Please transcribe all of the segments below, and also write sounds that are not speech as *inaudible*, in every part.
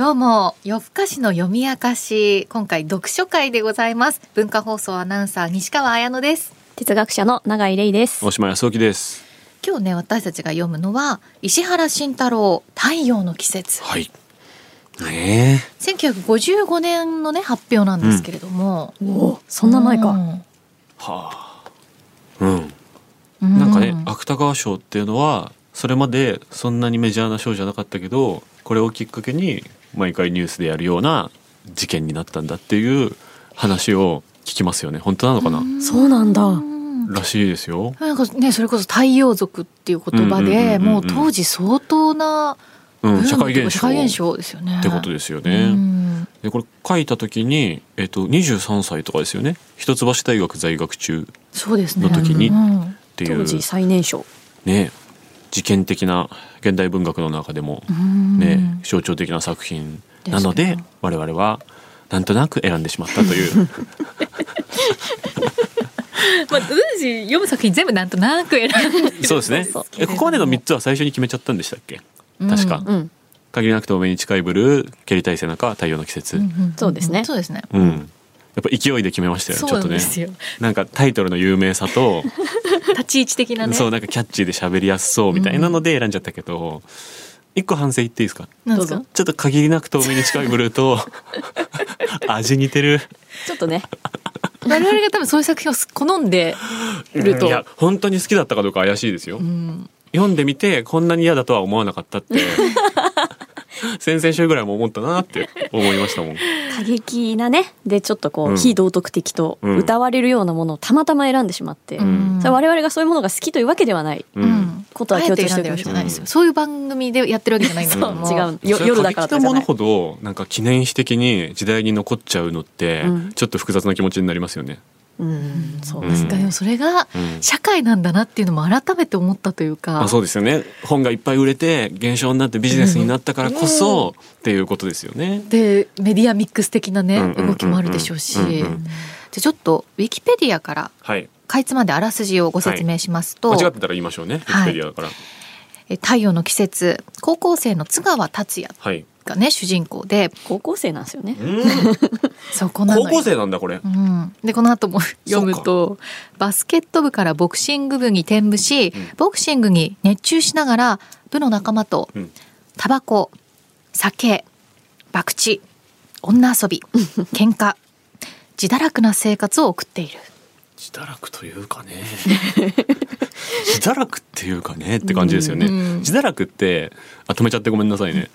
どうも夜更かしの読み明かし今回読書会でございます。文化放送アナウンサー西川彩乃です。哲学者の永井玲です。大島康之です。今日ね私たちが読むのは石原慎太郎太陽の季節。はい。ね1955年のね発表なんですけれども、おおそんな前か、うん。はあ。うん。うんなんかね芥川賞っていうのはそれまでそんなにメジャーな賞じゃなかったけどこれをきっかけに毎回ニュースでやるような事件になったんだっていう話を聞きますよね。本当なのかな、そうなんだ。うんらしいですよ。なんかねそれこそ太陽族っていう言葉うんうんうんうんうん。でもう当時相当な社会現象ですよね。ってことですようね、ん。でこれ書いた時に、えっと、23歳とかですよね。一橋大学在学中っそうですね。の時にうん。ていう。当時最年少。ね事件的な現代文学の中でもうんね、象徴的な作品なので我々はなんとなく選んでしまったという。*laughs* まあ、私読む作品全部なんとなく選んでそうですね。えここまでの3つは最初に決めちゃったんでしたっけ？確か、うん。うん限りなく透明に近いブルー蹴りたい背中太陽の季節。うん、んそうですね。そうですね。やっぱ勢いで決めましたよちょっとね。なんかタイトルの有名さと、*laughs* 立ち位置的なね。そうなんかキャッチーで喋りやすそうみたいなので選んじゃったけど、一個反省言っていいですか？なんですか？どうぞ。ちょっと限りなく透明に近いブルーと *laughs* 味似てる。ちょっとね。我々が多分そういう作品を好んでると。いや本当に好きだったかどうか怪しいですよ、うん。読んでみてこんなに嫌だとは思わなかったって *laughs* 先々週ぐらいも思ったなって思いましたもん。過激なね。でちょっとこう、うん。非道徳的とうん。歌われるようなものをたまたま選んでしまって、ん。それ我々がそういうものが好きというわけではない、ううん。んことは強調しておきましてでるわけじゃないですよ。そういう番組でやってるわけじゃないんだけどもそう違う。よそれ夜だから書きたものとかじゃないほどなんか記念碑的に時代に残っちゃうのって、うん。ちょっと複雑な気持ちになりますよね。うんそう。うん。ですね、でもそれがうん。社会なんだなっていうのも改めて思ったというか。あそうですよね。本がいっぱい売れて現象になってビジネスになったからこそ、っていうことですよね。でメディアミックス的なねうんうんうんうん。動きもあるでしょうし。うんうんでちょっとウィキペディアからはい。かいつまんであらすじをご説明しますと、間違ってたら言いましょうね。ウィキペディアだから。え太陽の季節高校生の津川達也。はい。がね主人公で。高校生なんですよね。うん。そこなの。よ高校生なんだこれ。うん、でこの後も読むとバスケット部からボクシング部に転部し、うん。ボクシングに熱中しながら部の仲間とうん。タバコ酒博打女遊び *laughs* 喧嘩自堕落な生活を送っている自堕落というかね。*laughs* 自堕落っていうかねって感じですよね、うん。自堕落ってあ止めちゃってごめんなさいね。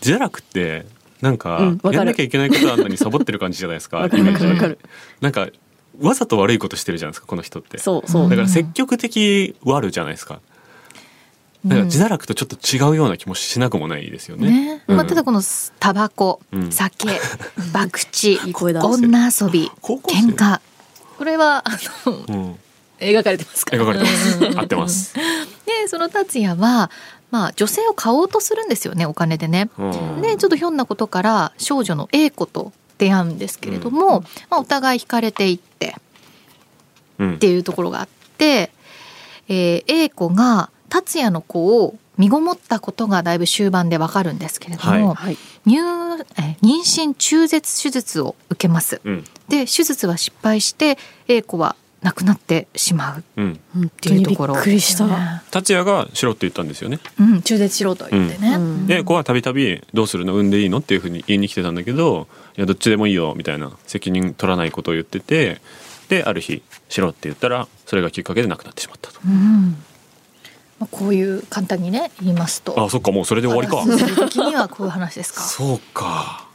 自堕落ってなんかうんやんなきゃいけないことあんのにサボってる感じじゃないですか *laughs* わかるわかるわかる。なんかわざと悪いことしてるじゃないですかこの人って。そうそう。だから積極的悪じゃないですか。だから自堕落とちょっと違うような気もしなくもないですよね。ね。うん。まあ、ただこのタバコ、うん。酒 *laughs* 博打女遊び喧嘩これはあのうん、描かれてますから描かれてます。*laughs* 合ってます。でその達也は、まあ、女性を買おうとするんですよねお金でね。うんでちょっとひょんなことから少女の A 子と出会うんですけれども、まあ、お互い惹かれていってうんっていうところがあって、えー A 子が達也の子を身ごもったことがだいぶ終盤でわかるんですけれども、はい。妊娠中絶手術を受けます。うん。で手術は失敗して A 子は亡くなってしまう。っうん。本ていうところ。くりした、達也がしろって言ったんですよね。うん、中絶しろと言ってね。うん。で、子はたびたびどうするの？産んでいいの？っていうふうに言いに来てたんだけど、いやどっちでもいいよみたいな責任取らないことを言ってて、である日しろって言ったらそれがきっかけで亡くなってしまったと。うんまあ、こういう簡単にね言いますとあ、そっかもうそれで終わりかあ。らすじ的にはこういう話ですか。*laughs* そうか。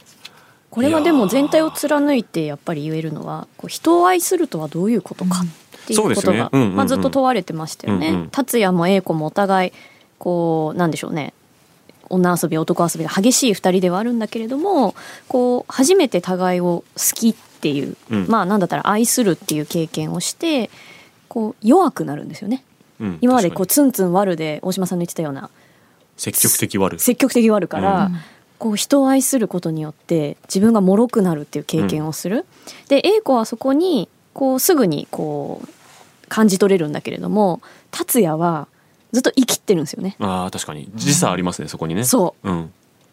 これはでも全体を貫いてやっぱり言えるのはこう人を愛するとはどういうことかっていうことが、ねうんうんうんまあ、ずっと問われてましたよね。うんうん達也も英子もお互いこうなんでしょうね女遊び男遊びが激しい二人ではあるんだけれどもこう初めて互いを好きっていう、うんまあなんだったら愛するっていう経験をしてこう弱くなるんですよね。うん今までこうツンツン悪で大島さんの言ってたようなに積極的悪。積極的悪から、うんこう人を愛することによって自分が脆くなるっていう経験をする。で A 子はそこにこうすぐにこう感じ取れるんだけれども達也はずっと生きってるんですよね。ああ確かに時差ありますねそこにね。そううん。っっ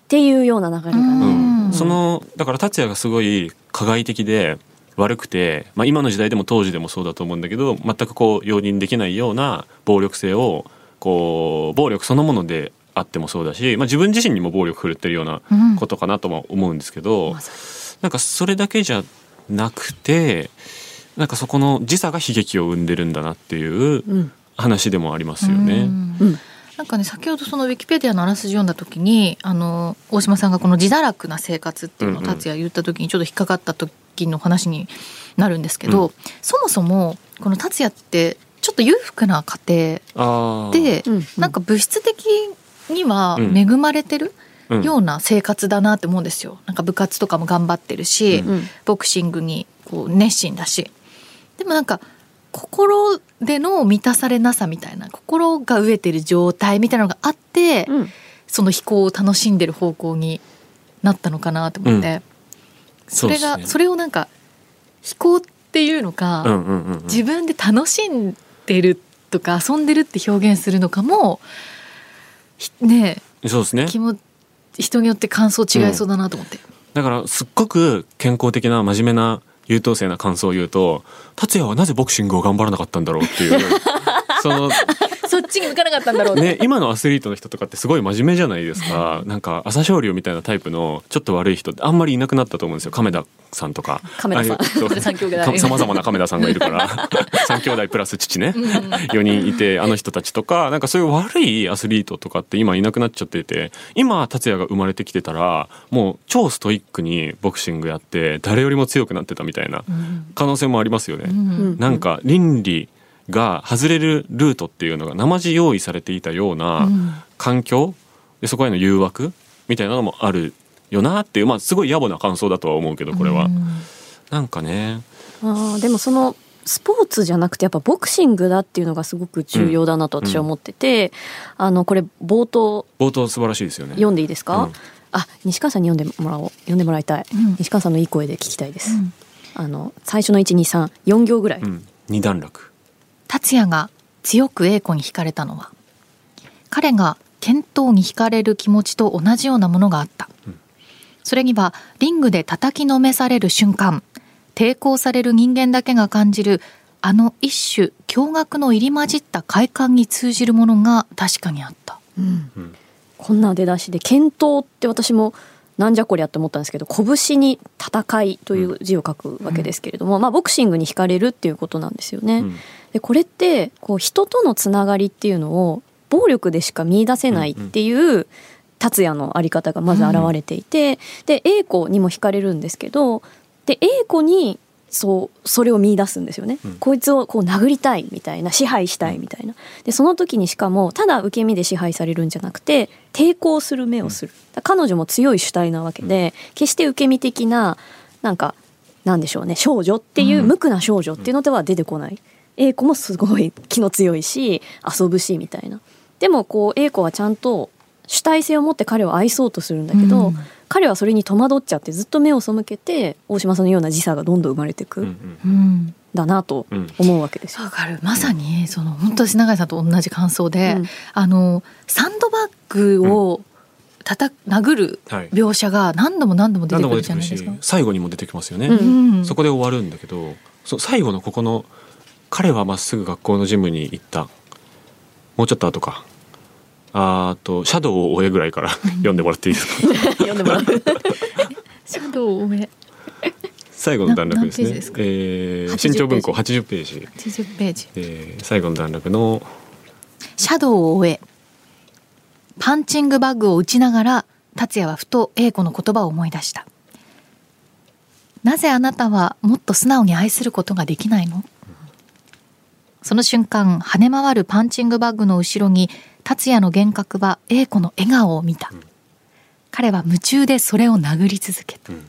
ていうような流れがうね、んそのだから達也がすごい加害的で悪くて、まあ、今の時代でも当時でもそうだと思うんだけど全くこう容認できないような暴力性をこう暴力そのものであってもそうだし、まあ、自分自身にも暴力振るってるようなうん。ことかなとも思うんですけど、まさなんかそれだけじゃなくてなんかそこの時差が悲劇を生んでるんだなっていううん。話でもありますよね。うん。うん。なんかね先ほどそのウィキペディアのあらすじ読んだ時にあの大島さんがこの自堕落な生活っていうのをうんうん。達也言った時にちょっと引っかかった時の話になるんですけど、うん。そもそもこの達也ってちょっと裕福な家庭で、うんなんか物質的にはうん。恵まれてるうん。ような生活だなって思うんですよ。なんか部活とかも頑張ってるし、うん。うん。ボクシングにこう熱心だし。でもなんか心での満たされなさみたいな心が飢えてる状態みたいなのがあって、うん。その飛行を楽しんでる方向になったのかなと思って、それがねれをなんか飛行っていうのか、うんうんうんうん。自分で楽しんでるとか遊んでるって表現するのかもひねそうですね。気も人によって感想違いそうだなと思って。だからすっごく健康的な真面目な優等生な感想を言うと達也はなぜボクシングを頑張らなかったんだろうっていう *laughs* そのそっちに向かなかったんだろうね。今のアスリートの人とかってすごい真面目じゃないですか。なんか朝青龍みたいなタイプのちょっと悪い人ってあんまりいなくなったと思うんですよ。亀田さんとか。亀田さん。*laughs* さまざまな亀田さんがいるから。*laughs* 三兄弟プラス父ね。うん。4人いてあの人たちとか。なんかそういう悪いアスリートとかって今いなくなっちゃってて今達也が生まれてきてたらもう超ストイックにボクシングやって誰よりも強くなってたみたいな可能性もありますよね。うん。なんか倫理が外れるルートっていうのが生地用意されていたようなうん。環境でそこへの誘惑みたいなのもあるよなっていうまあすごい野暮な感想だとは思うけどこれは、うんなんかね。あーでもそのスポーツじゃなくてやっぱボクシングだっていうのがすごく重要だなと私は思ってて、あのこれ冒頭。冒頭素晴らしいですよね。読んでいいですか、うん。あ西川さんに読んでもらおう。読んでもらいたい、うん。西川さんのいい声で聞きたいです、うん。あの最初の1234行ぐらい、うん、二段落達也が強く英子に惹かれたのは彼が剣闘に惹かれる気持ちと同じようなものがあった、うん。それにはリングで叩きのめされる瞬間抵抗される人間だけが感じるあの一種驚愕の入り混じった快感に通じるものが確かにあった。うん。うん。こんな出だしで剣闘って私もなんじゃこりゃって思ったんですけど拳に戦いという字を書くわけですけれども、まあボクシングに惹かれるっていうことなんですよね。うん。でこれってこう人とのつながりっていうのを暴力でしか見出せないっていう達也のあり方がまず現れていて、で英子にも惹かれるんですけどで英子にそうそれを見出すんですよね、うん。こいつをこう殴りたいみたいな支配したいみたいな。でその時にしかもただ受け身で支配されるんじゃなくて抵抗する目をする、彼女も強い主体なわけで、決して受け身的ななんかなんでしょうね少女っていううん。無垢な少女っていうのでは出てこない、英子もすごい気の強いし遊ぶしみたいな。でもこう英子はちゃんと主体性を持って彼を愛そうとするんだけど、うん彼はそれに戸惑っちゃってずっと目を背けて大島さんのような時差がどんどん生まれていくうんんうん。だなとうん。思うわけですよ。わかる。まさにその本当私永井さんと同じ感想で、うん。あのサンドバッグをたた殴るはい。描写が何度も何度も出てくるじゃないですか。し最後にも出てきますよね、うん。うん。そこで終わるんだけどそ最後のここの彼はまっすぐ学校のジムに行った。もうちょっと後かあと「シャドウを追え」ぐらいから *laughs* 読んでもらっていいですか？読んでもらうシャドウを上最後の段落ですね。すか？えー80新潮文庫80ページ、80ページ。えー最後の段落のシャドウを終え。パンチングバッグを打ちながら達也はふと英子の言葉を思い出した。なぜあなたはもっと素直に愛することができないの？その瞬間跳ね回るパンチングバッグの後ろに達也の幻覚は英子の笑顔を見た、ん。彼は夢中でそれを殴り続けた、うん。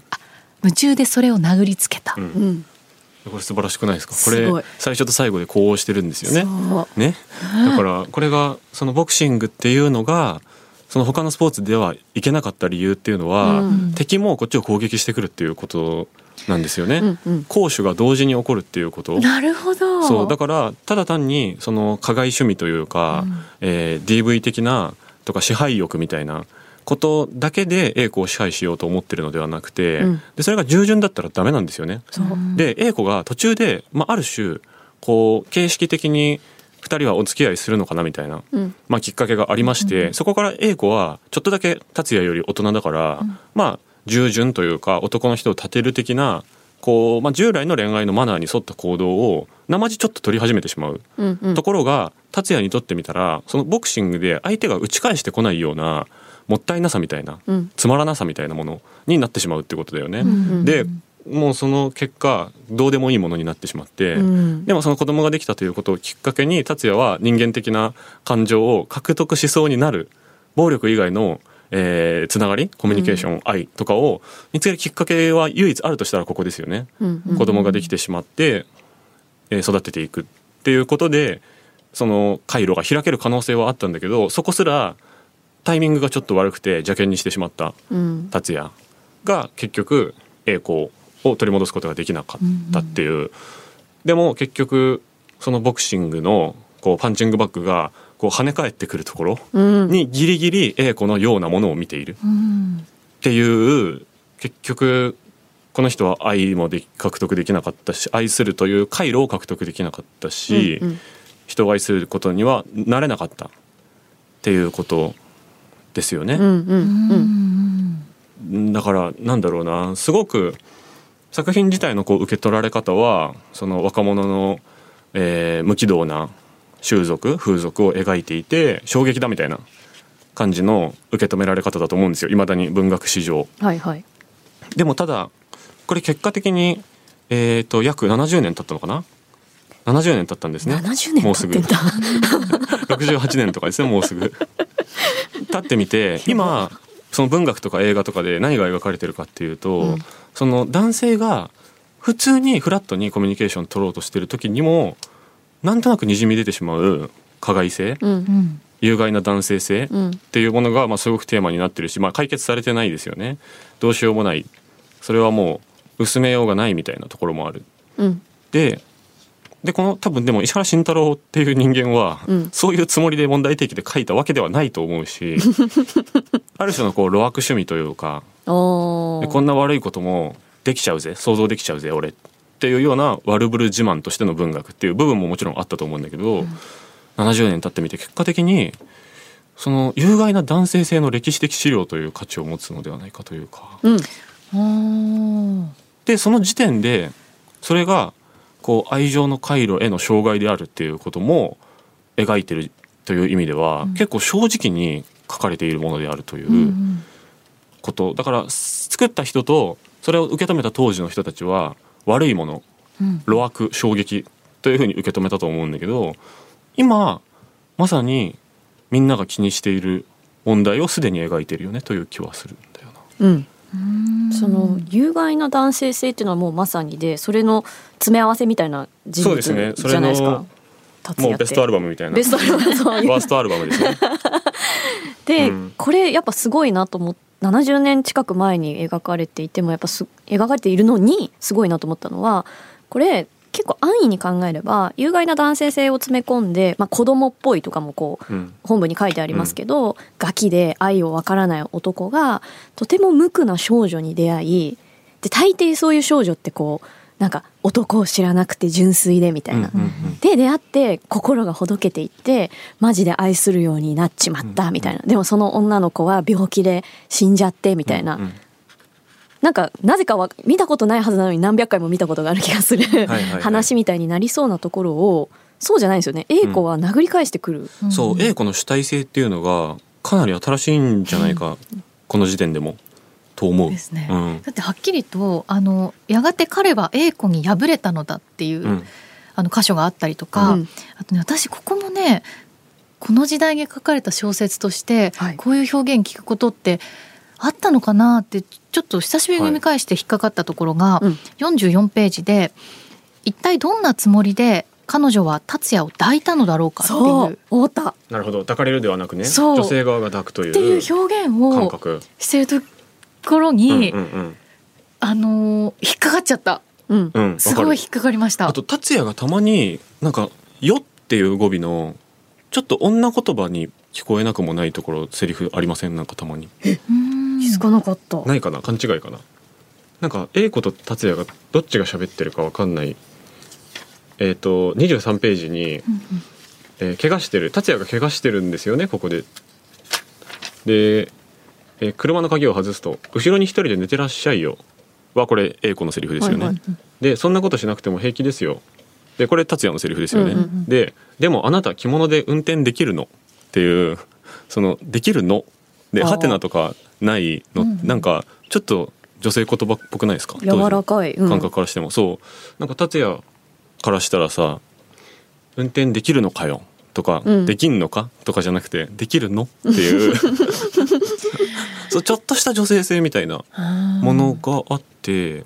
夢中でそれを殴りつけた、うん。うん。これ素晴らしくないですか？これ最初と最後でこうしてるんですよね。ね？だからこれがそのボクシングっていうのがその他のスポーツではいけなかった理由っていうのは、うん。敵もこっちを攻撃してくるっていうことなんですよね、うんうん。攻守が同時に起こるっていうこと。なるほど。そうだからただ単にその加害趣味というか、うん。えー DV 的なとか支配欲みたいなことだけで英子を支配しようと思ってるのではなくて、うん。でそれが従順だったらダメなんですよね。で英子が途中で、まあ、ある種こう形式的に2人はお付き合いするのかなみたいな、うん。まあ、きっかけがありまして、そこから英子はちょっとだけ達也より大人だから、まあ従順というか男の人を立てる的なこう、まあ、従来の恋愛のマナーに沿った行動を生地ちょっと取り始めてしまう。うんうんところが達也にとってみたらそのボクシングで相手が打ち返してこないようなもったいなさみたいな、うんつまらなさみたいなものになってしまうってことだよね。んでもうその結果どうでもいいものになってしまって、うんでもその子供ができたということをきっかけに達也は人間的な感情を獲得しそうになる暴力以外の、えーつながりコミュニケーション、愛とかを見つけるきっかけは唯一あるとしたらここですよね。うんうん子供ができてしまって、えー育てていくっていうことでその回路が開ける可能性はあったんだけどそこすらタイミングがちょっと悪くて邪険にしてしまったうん。達也が結局栄光を取り戻すことができなかったっていう、でも結局そのボクシングのこうパンチングバッグがこう跳ね返ってくるところうん。にギリギリ栄子のようなものを見ている。うん。っていう結局この人は愛もでき獲得できなかったし愛するという回路を獲得できなかったし、うんうん。人を愛することにはなれなかったっていうことですよね。うんだからなんだろうな。すごく作品自体のこう受け取られ方はその若者の、えー無軌道な習俗風俗を描いていて衝撃だみたいな感じの受け止められ方だと思うんですよ。いまだに文学史上。はいはい。でもただこれ結果的に、えー、と約70年経ったのかな？70年経ったんですね。70年もうすぐ。経ってんだ68年とかですねもうすぐ。経ってみて今その文学とか映画とかで何が描かれてるかっていうと、うん。その男性が普通にフラットにコミュニケーション取ろうとしてる時にもなんとなくにじみ出てしまう加害性うん。うん有害な男性性うん。っていうものがまあすごくテーマになってるし、まあ、解決されてないですよね。どうしようもない。それはもう薄めようがないみたいなところもある。うん。ででこの多分でも石原慎太郎っていう人間は、うん。そういうつもりで問題提起で書いたわけではないと思うし *laughs* ある種のこう路悪趣味というかこんな悪いこともできちゃうぜ。想像できちゃうぜ俺っていうような悪ぶる自慢としての文学っていう部分ももちろんあったと思うんだけど、70年経ってみて結果的にその有害な男性性の歴史的資料という価値を持つのではないかというか。うん。でその時点でそれがこう愛情の回路への障害であるっていうことも描いてるという意味では、結構正直に書かれているものであるといううん。こと、だから作った人とそれを受け止めた当時の人たちは悪いものうん。路悪衝撃というふうに受け止めたと思うんだけど今まさにみんなが気にしている問題をすでに描いてるよねという気はするんだよな。うん。うん。その有害な男性性っていうのはもうまさにでそれの詰め合わせみたいな人物そうですね。それのじゃないですか。達也って。もうベストアルバムみたいな。ベストアルバムワー *laughs* ストアルバムですね。で、うん。これやっぱすごいなと思って70年近く前に描かれていてもやっぱす描かれているのにすごいなと思ったのはこれ結構安易に考えれば有害な男性性を詰め込んで、まあ、子供っぽいとかもこううん。本文に書いてありますけど、ガキで愛をわからない男がとても無垢な少女に出会いで大抵そういう少女ってこうなんか男を知らなくて純粋でみたいな。うんうんうん。で出会って心がほどけていってマジで愛するようになっちまったみたいな、でもその女の子は病気で死んじゃってみたいな、うんうん。なんかなぜかは見たことないはずなのに何百回も見たことがある気がする。はいはい話みたいになりそうなところをそうじゃないんですよね。A 子は殴り返してくる、そう A 子の主体性っていうのがかなり新しいんじゃないか、この時点でもと思う。ですね。うん。だってはっきりとあのやがて彼は A 子に敗れたのだっていう、うん。あの箇所があったりとか、うん。あとね私ここもねこの時代に書かれた小説として、はい。こういう表現聞くことってあったのかなってちょっと久しぶりに読み返して引っかかったところが、うん。44ページで一体どんなつもりで彼女は達也を抱いたのだろうかってそいう。う思ったなるほど。抱かれるではなくねそう。女性側が抱くとっていういう表現を感覚。してるところに、うんうんうん。あのー引っかかっちゃった。うん。うん、すごい引っかかりました。あと達也がたまになんか「よ」っていう語尾のちょっと女言葉に聞こえなくもないところセリフありません？なんかたまに。うん。気づかなかった。ないかな？勘違いかな？なんか A 子と達也がどっちが喋ってるかわかんない。えっ、と23ページに、えー怪我してる。達也が怪我してるんですよねここで。で、えー車の鍵を外すと「後ろに一人で寝てらっしゃいよ」はこれ A 子のセリフですよね、はいはい。でそんなことしなくても平気ですよ。でこれ達也のセリフですよね、うんうんうん。ででもあなた着物で運転できるの。っていうそのできるの。でハテナとかないの、うんなんかちょっと女性言葉っぽくないですか？柔らかい、うん。感覚からしても、そう。なんか達也からしたらさ「運転できるのかよ」とか、うん。できんのか?」とかじゃなくて「できるの?」っていう *laughs* *laughs* そうちょっとした女性性みたいなものがあって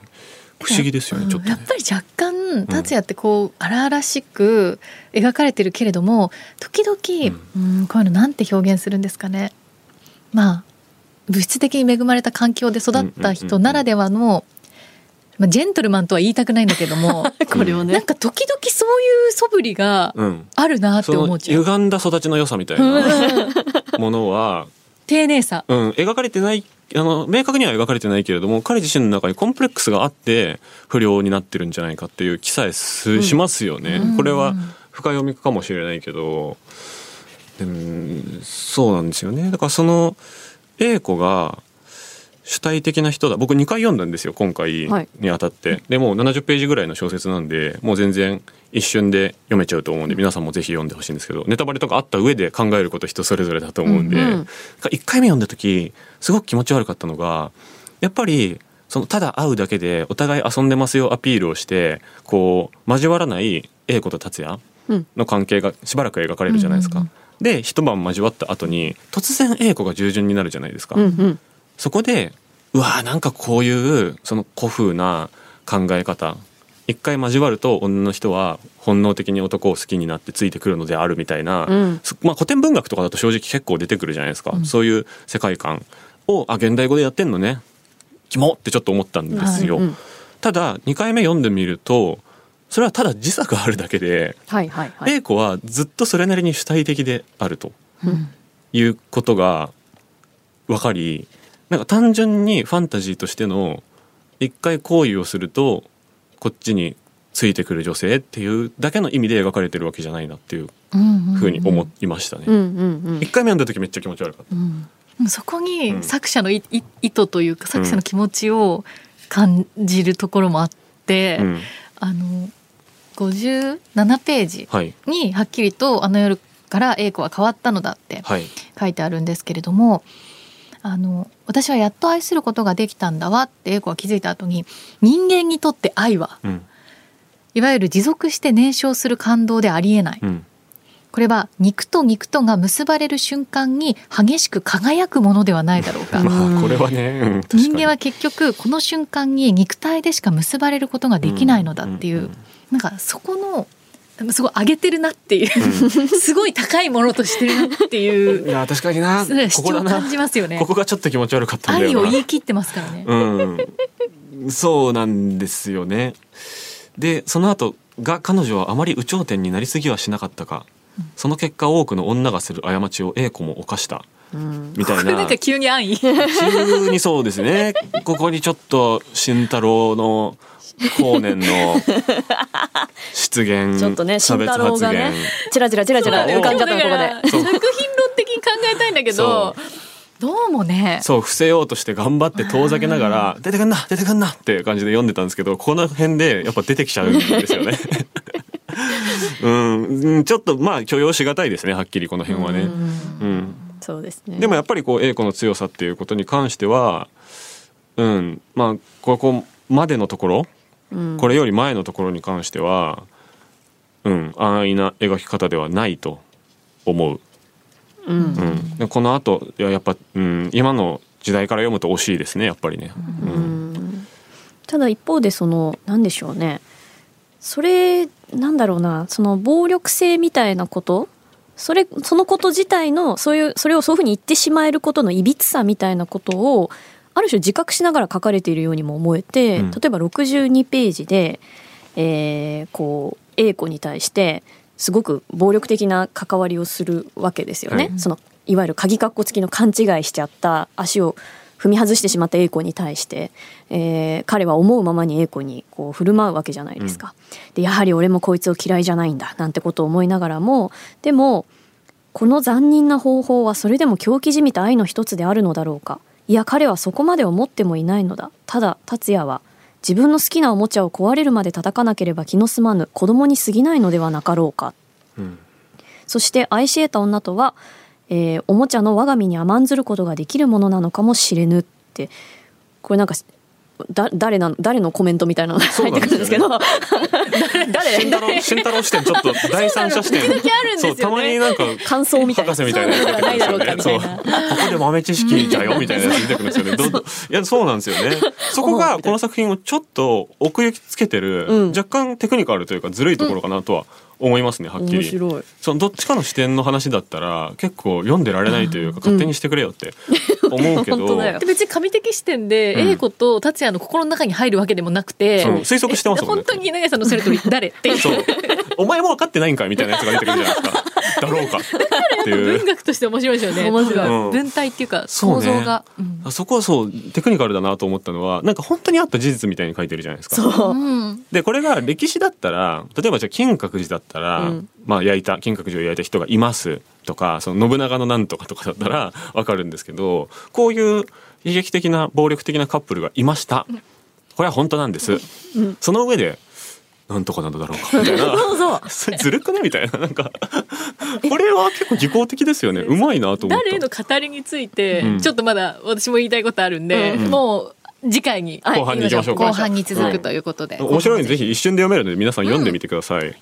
不思議ですよね、うんちょっとね。やっ。ぱり若干達也ってこう荒々しく描かれてるけれども時々、うん、こういうのなんて表現するんですかね。まあ物質的に恵まれた環境で育った人ならではの、まあ、ジェントルマンとは言いたくないんだけども *laughs* これをね。なんか時々そういう素振りがうん。あるなって思っちゃう。歪んだ育ちの良さみたいな *laughs* ものは、丁寧さ。うん、描かれてないあの明確には描かれてないけれども彼自身の中にコンプレックスがあって不良になってるんじゃないかっていう気さえすしますよね、うん。これは深読みかもしれないけどでもそうなんですよね。だからその A 子が主体的な人だ。僕2回読んだんですよ今回はい。にあたって、でもう70ページぐらいの小説なんでもう全然一瞬で読めちゃうと思うんで皆さんもぜひ読んでほしいんですけどネタバレとかあった上で考えること人それぞれだと思うんで、うんうん。1回目読んだ時すごく気持ち悪かったのがやっぱりそのただ会うだけでお互い遊んでますよアピールをしてこう交わらない A 子と達也うん。の関係がしばらく描かれるじゃないですか。うんうんで一晩交わった後に突然 A 子が従順になるじゃないですか。うんうんそこでうわーなんかこういうその古風な考え方一回交わると女の人は本能的に男を好きになってついてくるのであるみたいな、うん。そまあ、古典文学とかだと正直結構出てくるじゃないですか、うん。そういう世界観をあ現代語でやってんのねキモってちょっと思ったんですよ、うんうん。ただ2回目読んでみるとそれはただ時差があるだけで、はいはいはい、A 子はずっとそれなりに主体的であるとうん。いうことが分かりなんか単純にファンタジーとしての一回行為をするとこっちについてくる女性っていうだけの意味で描かれてるわけじゃないなっていうふうに思いましたね。うんうんうん一回目読んだ時めっちゃ気持ち悪かった。うんそこうにん作者のいい意図というか作者の気持ちを感じるところもあって、うん、あの57ページはいにはっきりと「あの夜から A 子は変わったのだ」ってはい。書いてあるんですけれどもあの私はやっと愛することができたんだわって A 子は気づいた後に人間にとって愛はうんいわゆる持続して燃焼する感動でありえない。うんこれは肉と肉とが結ばれる瞬間に激しく輝くものではないだろうか。*laughs* まあこれはね、うん、人間は結局この瞬間に肉体でしか結ばれることができないのだっていう、んんなんかそこのすごい上げてるなっていう、*laughs* すごい高いものとしてるなっていういや確かにな。主張を感じますよね。ここがちょっと気持ち悪かったんだ愛よなを言い切ってますからね、うん、そうなんですよね。でその後が彼女はあまり有頂天になりすぎはしなかったか、その結果多くの女がする過ちを A 子も犯した。うん。みたいな。これなんか急に安易。*laughs* 急にそうですね。ここにちょっと慎太郎の後年の失言 *laughs* ちょっとね差別慎太郎発がね言チラチラチラチラ浮かんじゃったのここで。作品論的に考えたいんだけどどうもね。そう伏せようとして頑張って遠ざけながら「出てくんな出てくんな」って感じで読んでたんですけどこの辺でやっぱ出てきちゃうんですよね。*laughs* うん。うん、ちょっとまあ許容しがたいですねはっきりこの辺はね。うん、そうですね。でもやっぱりこう A 子の強さっていうことに関しては、うん、まあここまでのところうん。これより前のところに関しては、うん、安易な描き方ではないと思う。うん。うん、でこの後いややっぱ、うん、今の時代から読むと惜しいですねやっぱりね。うん。ただ一方でその何でしょうね。それなんだろうな。その暴力性みたいなことそれそのこと自体のそういうそれをそういうふうに言ってしまえることのいびつさみたいなことをある種自覚しながら書かれているようにも思えて、うん例えば62ページで、えーこう A 子に対してすごく暴力的な関わりをするわけですよね。はいそのいわゆる鍵括弧付きの勘違いしちゃった足を踏み外してしまった英子に対して、えー彼は思うままに英子にこう振る舞うわけじゃないですか。でやはり俺もこいつを嫌いじゃないんだなんてことを思いながらもでもこの残忍な方法はそれでも狂気じみた愛の一つであるのだろうかいや彼はそこまで思ってもいないのだ。ただ達也は自分の好きなおもちゃを壊れるまで叩かなければ気の済まぬ子供に過ぎないのではなかろうか。うん。そして愛し得た女とは、えーおもちゃの我が身に甘んずることができるものなのかもしれぬって。これなんかだ誰なの誰のコメントみたいなのが入ってくるんですけど。*laughs* 誰慎太郎慎太郎視点ちょっと第三者視点。時々あるんですよね。そうたまになんか感想みたいな。博士みたいなやつないだろうかみたいなそう。ここで豆知識じゃよみたいなやつ出てくるんですよね。ど *laughs* いやそうなんですよね。そこがこの作品をちょっと奥行きつけてる、うん。若干テクニカルというかずるいところかなとは思いますねはっきり。そのどっちかの視点の話だったら結構読んでられないというか、勝手にしてくれよって思うけど、*laughs* 別に神的視点でうん。英子と達也の心の中に入るわけでもなくて、そう推測してますもんね。本当に稲垣さんのおっしゃる通り誰ってお前も分かってないんかいみたいなやつが出てくるじゃないですか *laughs* だろうか。っていう。文学として面白いですよね。面白い。うん。文体っていうかそうね想像が。うんあそこはそうテクニカルだなと思ったのはなんか本当にあった事実みたいに書いてるじゃないですか。そう。うんでこれが歴史だったら例えばじゃあ金閣寺だったら、うん。まあ焼いた金閣寺を焼いた人がいますとかその信長のなんとかとかだったら *laughs* わかるんですけどこういう悲劇的な暴力的なカップルがいました。これは本当なんです、その上でなんとかなんだろうかみたいな。*laughs* そうそう。それずるくね？みたいな。なんかこれは結構技巧的ですよね。うまいなと思った。誰への語りについてうん。ちょっとまだ私も言いたいことあるんで、うん。もう次回に。後半に行きましょうか。後半に続くということで、面白いんでぜひ一瞬で読めるので皆さん読んでみてください、